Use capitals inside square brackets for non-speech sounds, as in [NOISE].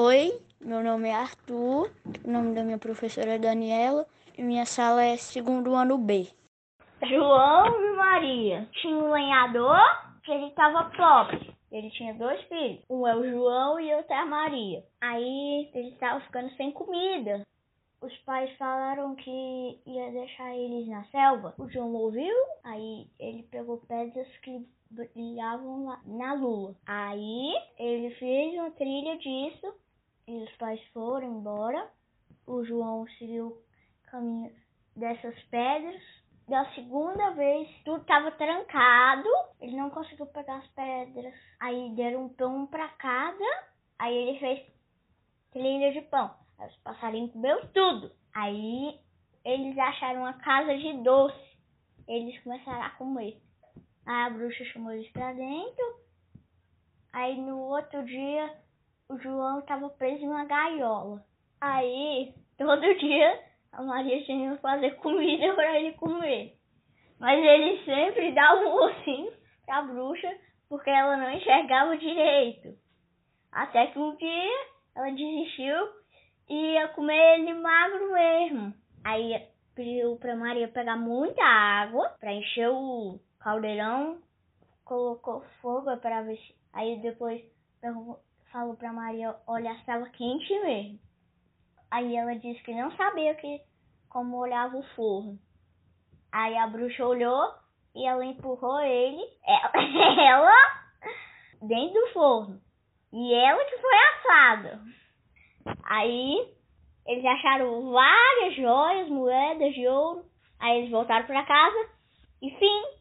Oi, meu nome é Arthur, o nome da minha professora é Daniela e minha sala é segundo ano B. João e Maria tinha um lenhador que ele estava pobre. Ele tinha dois filhos, um é o João e outro é a Maria. Aí ele estava ficando sem comida. Os pais falaram que ia deixar eles na selva. O João ouviu, aí ele pegou pedras que brilhavam na lua. Aí ele fez uma trilha disso e os pais foram embora. O João seguiu o caminho dessas pedras. Da segunda vez, tudo estava trancado. Ele não conseguiu pegar as pedras. Aí deram um pão para cada. Aí ele fez trilha de pão. Aí os passarinhos comeu tudo. Aí eles acharam uma casa de doce. Eles começaram a comer. Aí a bruxa chamou eles pra dentro. Aí no outro dia o João estava preso em uma gaiola. Aí todo [LAUGHS] dia a Maria tinha que fazer comida [LAUGHS] para ele comer. Mas ele sempre dava um ossinho pra bruxa porque ela não enxergava direito. Até que um dia ela desistiu e ia comer ele magro mesmo. Aí pediu pra Maria pegar muita água para encher o caldeirão, colocou fogo para ver se. Aí depois falou pra Maria olhar se estava quente mesmo. Aí ela disse que não sabia que, como olhava o forno. Aí a bruxa olhou e ela empurrou ele, [LAUGHS] ela, ela dentro do forno. E ela que foi assada. Aí eles acharam várias joias, moedas de ouro. Aí eles voltaram para casa e fim.